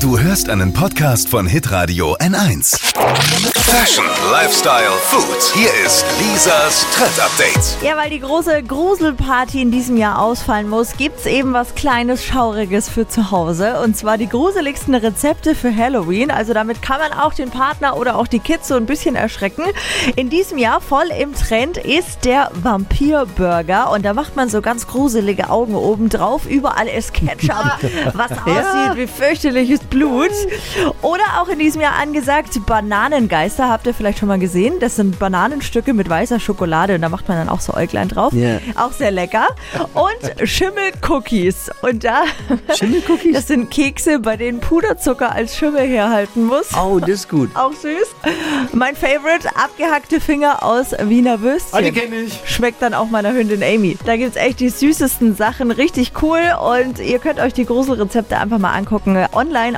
Du hörst einen Podcast von Hitradio N1. Fashion, Lifestyle, Food. Hier ist Lisas Trend Update. Ja, weil die große Gruselparty in diesem Jahr ausfallen muss, gibt's eben was kleines, Schauriges für zu Hause. Und zwar die gruseligsten Rezepte für Halloween. Also damit kann man auch den Partner oder auch die Kids so ein bisschen erschrecken. In diesem Jahr voll im Trend ist der Vampir-Burger. Und da macht man so ganz gruselige Augen oben drauf. Überall ist Ketchup, was aussieht wie fürchterliches Blut. Oder auch in diesem Jahr angesagt Bananengeister. Habt ihr vielleicht schon mal gesehen? Das sind Bananenstücke mit weißer Schokolade. Und da macht man dann auch so Äuglein drauf. Ja. Auch sehr lecker. Und Schimmelcookies. Und da, Schimmelcookies? das sind Kekse, bei denen Puderzucker als Schimmel herhalten muss. Oh, das ist gut. Auch süß. Mein Favorite, abgehackte Finger aus Wiener Würstchen. Ah, die kenn ich. Schmeckt dann auch meiner Hündin Amy. Da gibt's echt die süßesten Sachen. Richtig cool. Und ihr könnt euch die Gruselrezepte einfach mal angucken. Online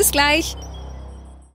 Bis gleich.